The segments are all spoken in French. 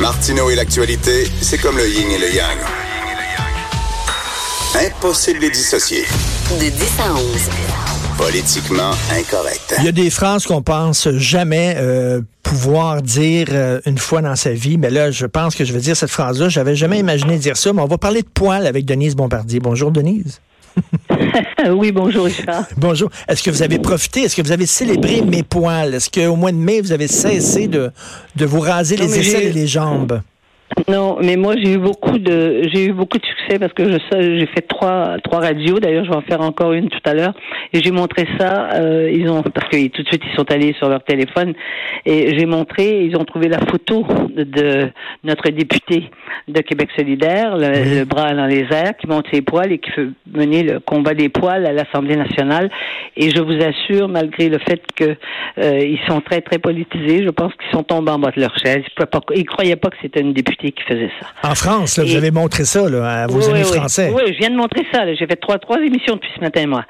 Martineau et l'actualité, c'est comme le yin et le yang. Impossible de les dissocier. De 10 à 11. Politiquement incorrect. Il y a des phrases qu'on pense jamais euh, pouvoir dire euh, une fois dans sa vie, mais là, je pense que je vais dire cette phrase-là. J'avais jamais imaginé dire ça, mais on va parler de poils avec Denise Bombardier. Bonjour, Denise. oui, bonjour Richard. Bonjour. Est-ce que vous avez profité? Est-ce que vous avez célébré mes poils? Est-ce qu'au mois de mai, vous avez cessé de, de vous raser Non, les aisselles et les jambes? Non, mais moi j'ai eu beaucoup de j'ai eu beaucoup de succès parce que je sais j'ai fait trois trois radios. D'ailleurs, je vais en faire encore une tout à l'heure. Et j'ai montré ça. euh, ils ont parce que tout de suite ils sont allés sur leur téléphone et j'ai montré. Ils ont trouvé la photo de, notre député de Québec solidaire, le, le bras dans les airs, qui monte ses poils et qui fait mener le combat des poils à l'Assemblée nationale. Et je vous assure, malgré le fait que euh, ils sont très très politisés, je pense qu'ils sont tombés en bas de leur chaise. Ils, pas, ils croyaient pas que c'était une députée qui faisait ça. En France, là, vous avez montré ça là, à vos Oui, amis oui, français. Oui, je viens de montrer ça. J'ai fait trois, trois émissions depuis ce matin, moi.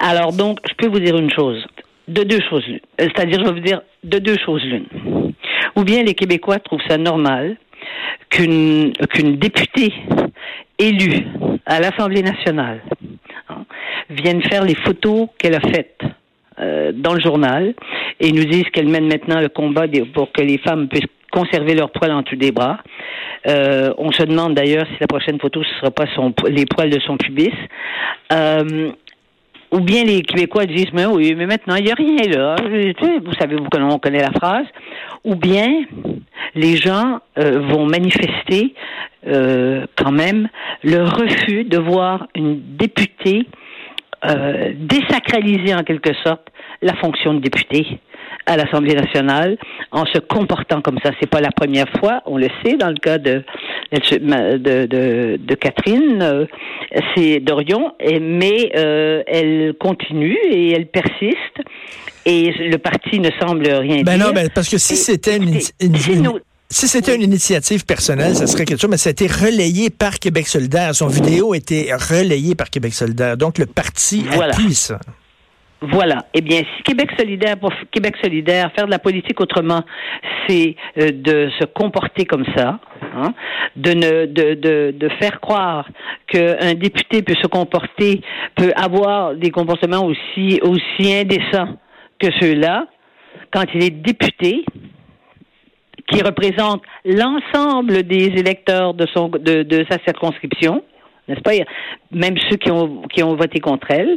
Alors, donc, je peux vous dire une chose. De deux choses l'une. C'est-à-dire, je vais vous dire de deux choses l'une. Ou bien les Québécois trouvent ça normal qu'une qu'une députée élue à l'Assemblée nationale hein, vienne faire les photos qu'elle a faites euh, dans le journal et nous disent qu'elle mène maintenant le combat pour que les femmes puissent conserver leurs poils en dessous des bras. Euh, on se demande d'ailleurs si la prochaine photo ce sera pas les poils de son pubis. Euh, ou bien les Québécois disent mais oui, mais maintenant il n'y a rien là. Sais, Vous savez, vous on connaît la phrase. Ou bien les gens euh, vont manifester euh, quand même le refus de voir une députée euh, désacraliser en quelque sorte la fonction de député à l'Assemblée nationale en se comportant comme ça. C'est pas la première fois, on le sait, dans le cas de de, de, de Catherine, euh, c'est Dorion, et- mais euh, elle continue et elle persiste et le parti ne semble rien Ben dire. non, ben, parce que si c'était une, une- une- si c'était une initiative personnelle, ça serait quelque chose, mais ça a été relayé par Québec solidaire. Son vidéo a été relayée par Québec solidaire. Donc, le parti Voilà. appuie ça. Voilà. Eh bien, si Québec solidaire, pour Québec solidaire, faire de la politique autrement, c'est euh, de se comporter comme ça, hein, de, ne, de, de, de faire croire qu'un député peut se comporter, peut avoir des comportements aussi, aussi indécents que ceux-là, quand il est député, qui représente l'ensemble des électeurs de, son, de, de sa circonscription, n'est-ce pas? Même ceux qui ont, qui ont voté contre elle,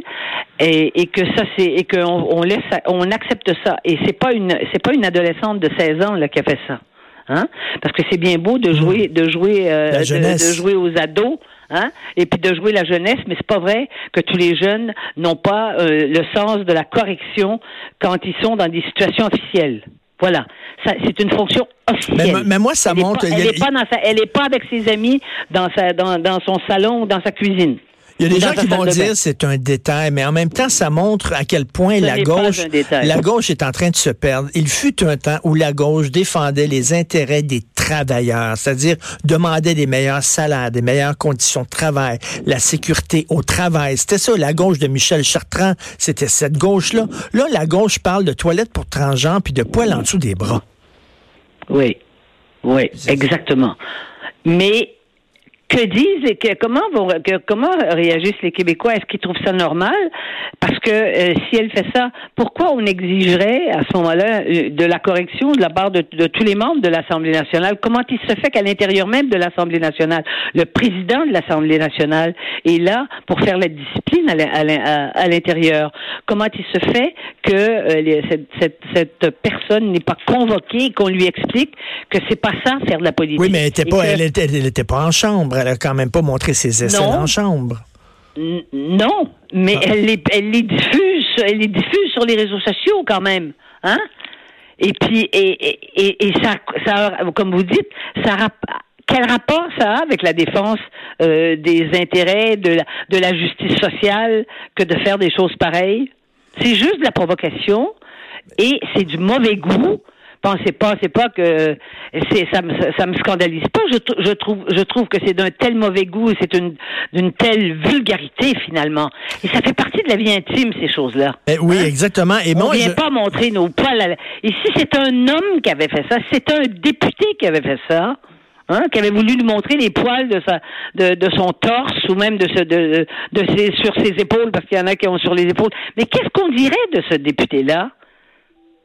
et, et que ça, c'est, et qu'on on laisse, on accepte ça. Et c'est pas une, c'est pas une adolescente de 16 ans, là, qui a fait ça. Hein? Parce que c'est bien beau de jouer, de jouer, euh, de, de jouer aux ados, hein? Et puis de jouer la jeunesse, mais c'est pas vrai que tous les jeunes n'ont pas euh, le sens de la correction quand ils sont dans des situations officielles. Voilà. Ça, c'est une fonction officielle. Mais, mais moi, ça elle est pas- elle a- n'est pas dans sa, elle est pas avec ses amis dans sa, dans, dans son salon ou dans sa cuisine. Il y a des gens qui vont dire c'est un détail, mais en même temps, ça montre à quel point Ce la gauche, la gauche est en train de se perdre. Il fut un temps où la gauche défendait les intérêts des travailleurs, c'est-à-dire demandait des meilleurs salaires, des meilleures conditions de travail, la sécurité au travail. C'était ça, la gauche de Michel Chartrand. C'était cette gauche-là. Là, la gauche parle de toilettes pour transgenres puis de poils en dessous des bras. Oui, oui, exactement. Mais que disent et que comment vont que, comment réagissent les Québécois? Est-ce qu'ils trouvent ça normal? Parce que euh, si elle fait ça, pourquoi on exigerait à ce moment-là euh, de la correction de la part de, de tous les membres de l'Assemblée nationale? Comment il se fait qu'à l'intérieur même de l'Assemblée nationale, le président de l'Assemblée nationale est là pour faire la discipline à l'in- à l'in- à- à l'intérieur? Comment il se fait que euh, les- cette, cette, cette personne n'est pas convoquée et qu'on lui explique que c'est pas ça faire de la politique? Oui, mais elle était Et pas, que- elle était, elle était pas en chambre. Elle a quand même pas montré ses aisselles Non. en chambre. N- Non, mais Ah. elle, les, elle les diffuse, elle les diffuse sur les réseaux sociaux quand même, hein? Et puis et et, et, et ça, ça, comme vous dites, ça quel rapport ça a avec la défense euh, des intérêts de la, de la justice sociale que de faire des choses pareilles? C'est juste de la provocation et c'est du mauvais goût. Pensez pas, c'est pas que c'est ça, me- ça, me scandalise pas. Je, trou- je trouve, je trouve que c'est d'un tel mauvais goût, et c'est une d'une telle vulgarité finalement. Et ça fait partie de la vie intime ces choses-là. Eh oui, exactement. Et On moi, vient je- pas montrer nos poils. À la... Et si c'est un homme qui avait fait ça, c'est un député qui avait fait ça, Hein, qui avait voulu lui montrer les poils de sa de, de son torse ou même de ce de, de ses sur ses épaules parce qu'il y en a qui ont sur les épaules. Mais qu'est-ce qu'on dirait de ce député là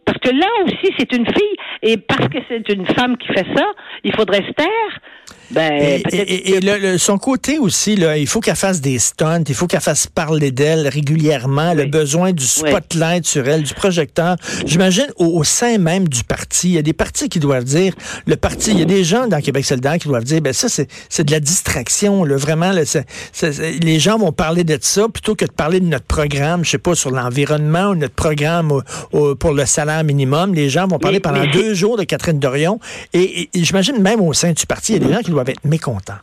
Parce que là aussi c'est une fille et parce que c'est une femme qui fait ça, il faudrait se taire. Ben, et, peut-être et- et que- le- le- son côté aussi, là, il faut qu'elle fasse des stunts, il faut qu'elle fasse parler d'elle régulièrement, le Oui. besoin du spotlight sur elle, du projecteur. J'imagine au, au sein même du parti, il y a des partis qui doivent dire, le parti, il y a des gens dans Québec solidaire qui doivent dire, ben ça, c'est de la distraction, là, vraiment, là, les gens vont parler de ça plutôt que de parler de notre programme, je sais pas, sur l'environnement ou notre programme au- au- pour le salaire minimum. Les gens vont parler Mais- pendant mais- deux jours de Catherine Dorion et j'imagine même au sein du parti, il y a des gens qui doivent être mécontents.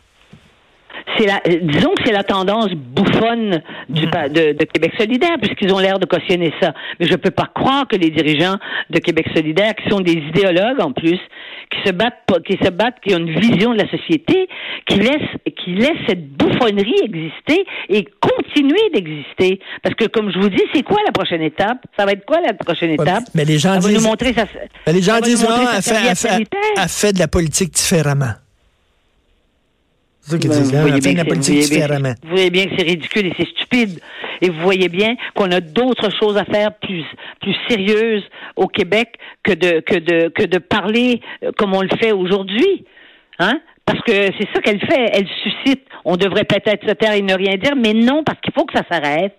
c'est la, euh, disons que c'est la tendance bouffonne du, pa- de, de Québec solidaire, puisqu'ils ont l'air de cautionner ça. Mais je peux pas croire que les dirigeants de Québec solidaire, qui sont des idéologues en plus, qui se battent, qui se battent, qui ont une vision de la société, qui laissent, qui laissent cette bouffonnerie exister et continuer d'exister. Parce que, comme je vous dis, c'est quoi la prochaine étape? Ça va être quoi la prochaine Ouais, étape? mais les gens Ça va nous disent- montrer sa, Ben, les gens ça disent, sa elle fait, fait- fait de la politique différemment. C'est ça vous voyez bien que c'est- différemment. Vous voyez bien que c'est ridicule et c'est stupide. Et vous voyez bien qu'on a d'autres choses à faire plus plus sérieuses au Québec que de que de que de parler euh, comme on le fait aujourd'hui. Hein? Parce que c'est ça qu'elle fait. Elle suscite. On devrait peut-être se taire et ne rien dire, mais non, parce qu'il faut que ça s'arrête.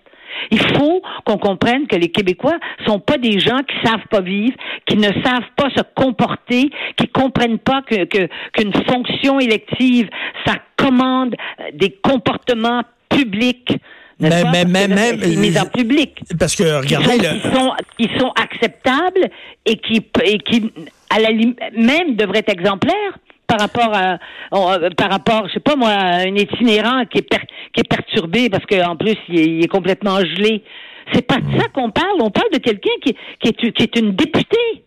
Il faut qu'on comprenne que les Québécois sont pas des gens qui savent pas vivre, qui ne savent pas se comporter, qui comprennent pas que que- qu'une fonction élective, ça commande euh, des comportements publics. Mais- pas? mais- mais- que là, même- c'est mis en public Parce que, regardez, sont, qui sont, acceptables et qui, et qui à la même devraient être exemplaires par rapport à, on- par rapport, je sais pas moi, à un itinérant qui est, per- qui est perturbé parce qu'en plus il est, il est complètement gelé. C'est pas de ça qu'on parle. On parle de quelqu'un qui, qui, est, qui est une députée.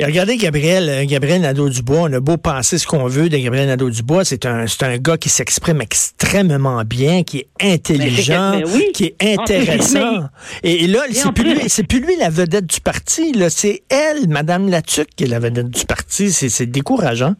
Et regardez Gabriel, euh, Gabriel Nadeau-Dubois, on a beau penser ce qu'on veut de Gabriel Nadeau-Dubois, c'est un, c'est un gars qui s'exprime extrêmement bien, qui est intelligent, Mais c'est que- mais oui. qui est plus, intéressant. Et, et là, c'est plus, plus- lui, c'est plus lui la vedette du parti, c'est elle, Madame Latuc, qui est la vedette du parti. C'est, c'est décourageant.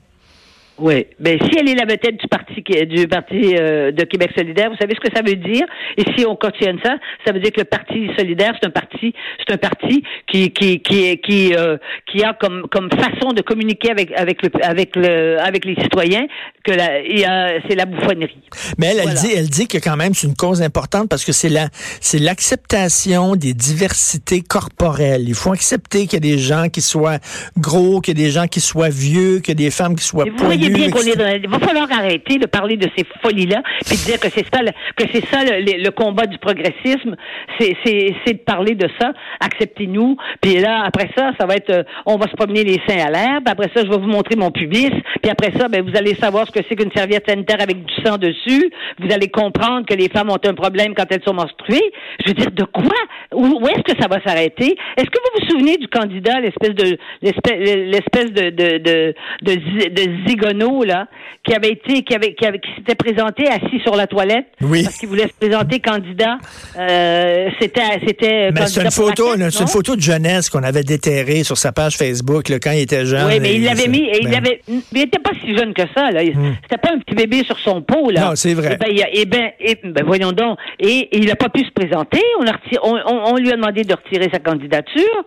Oui. Ben, si elle est la vedette du parti du parti euh, de Québec solidaire, vous savez ce que ça veut dire? Et si on cautionne ça, ça veut dire que le parti solidaire, c'est un parti, c'est un parti qui qui qui qui euh, qui a comme comme façon de communiquer avec avec le avec le avec les citoyens que a- c'est la bouffonnerie. Mais elle, elle dit, elle dit que quand même c'est une cause importante parce que c'est la, c'est l'acceptation des diversités corporelles. Il faut accepter qu'il y a des gens qui soient gros, qu'il y a des gens qui soient vieux, qu'il y a des femmes qui soient poilues, bien qu'on est dans, il va falloir arrêter de parler de ces folies-là, puis de dire que c'est ça, le, que c'est ça le, le- le combat du progressisme, c'est, c'est, c'est de parler de ça. Acceptez-nous. Puis là, après ça, ça va être, euh, on va se promener les seins à l'air. Puis après ça, je vais vous montrer mon pubis. Puis après ça, ben vous allez savoir ce que c'est qu'une serviette sanitaire avec du sang dessus. Vous allez comprendre que les femmes ont un problème quand elles sont menstruées. Je veux dire, de quoi? Où, où est-ce que ça va s'arrêter? Est-ce que vous vous souvenez du candidat, l'espèce de l'espèce, l'espèce de de de de, de là, qui avait été, qui avait qui avait qui s'était présenté assis sur la toilette Oui. parce qu'il voulait se présenter candidat. Euh, c'était c'était Mais c'est une photo, c'est une photo de jeunesse qu'on avait déterrée sur sa page Facebook là, quand il était jeune. Oui, mais il Et l'avait mis et il ben, avait. Il était pas si jeune que ça, là. Il- C'était pas un petit bébé sur son pot, là. Non, c'est vrai. Eh ben, eh ben, eh ben, voyons donc. Et, et il n'a pas pu se présenter. On, a retiré- on, on- on lui a demandé de retirer sa candidature.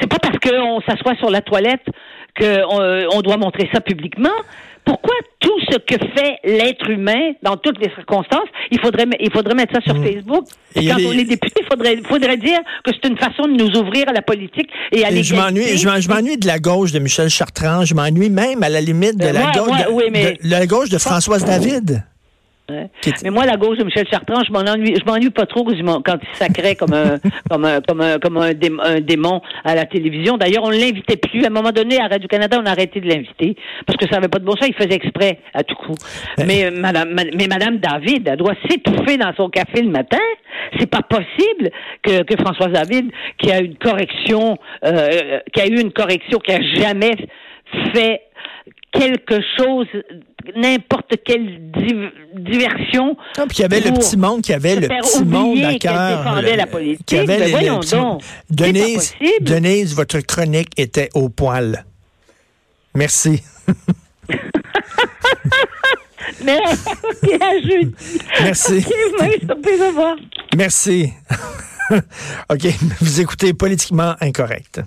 C'est pas parce qu'on s'assoit sur la toilette qu'on on doit montrer ça publiquement. Pourquoi tout ce que fait l'être humain dans toutes les circonstances, il faudrait, il faudrait mettre ça sur Facebook? Et quand les- on est député, il faudrait, faudrait dire que c'est une façon de nous ouvrir à la politique et à l'égalité. m'ennuie, je m'en- je m'ennuie de la gauche de Michel Chartrand. Je m'ennuie même à la limite de Euh, la, gauche, moi, de, oui, mais- de la gauche de Françoise David. Ouais. Est- Mais moi, la gauche de Michel Chartrand, je m'en ennuie, je m'ennuie pas trop quand il sacrait comme un, comme un, comme un, comme un, dé- un démon à la télévision. D'ailleurs, on ne l'invitait plus. À un moment donné, à Radio-Canada, on a arrêté de l'inviter parce que ça n'avait pas de bon sens. Il faisait exprès à tout coup. Mais, euh, madame, mais madame David, elle doit s'étouffer dans son café le matin. C'est pas possible que, que Françoise David, qui a une correction, euh, qui a eu une correction, qui a jamais fait quelque chose, n'importe quelle div- diversion. Ah, puis il y avait le petit monde, qui avait le petit monde à cœur. défendait le- la politique. qui avait Ben les- le voyons petit donc. Denise. Denise, votre chronique était au poil. Merci. Mais, OK, à jeudi. Merci. Merci. OK, vous écoutez Politiquement Incorrect.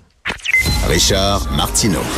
Richard Martineau.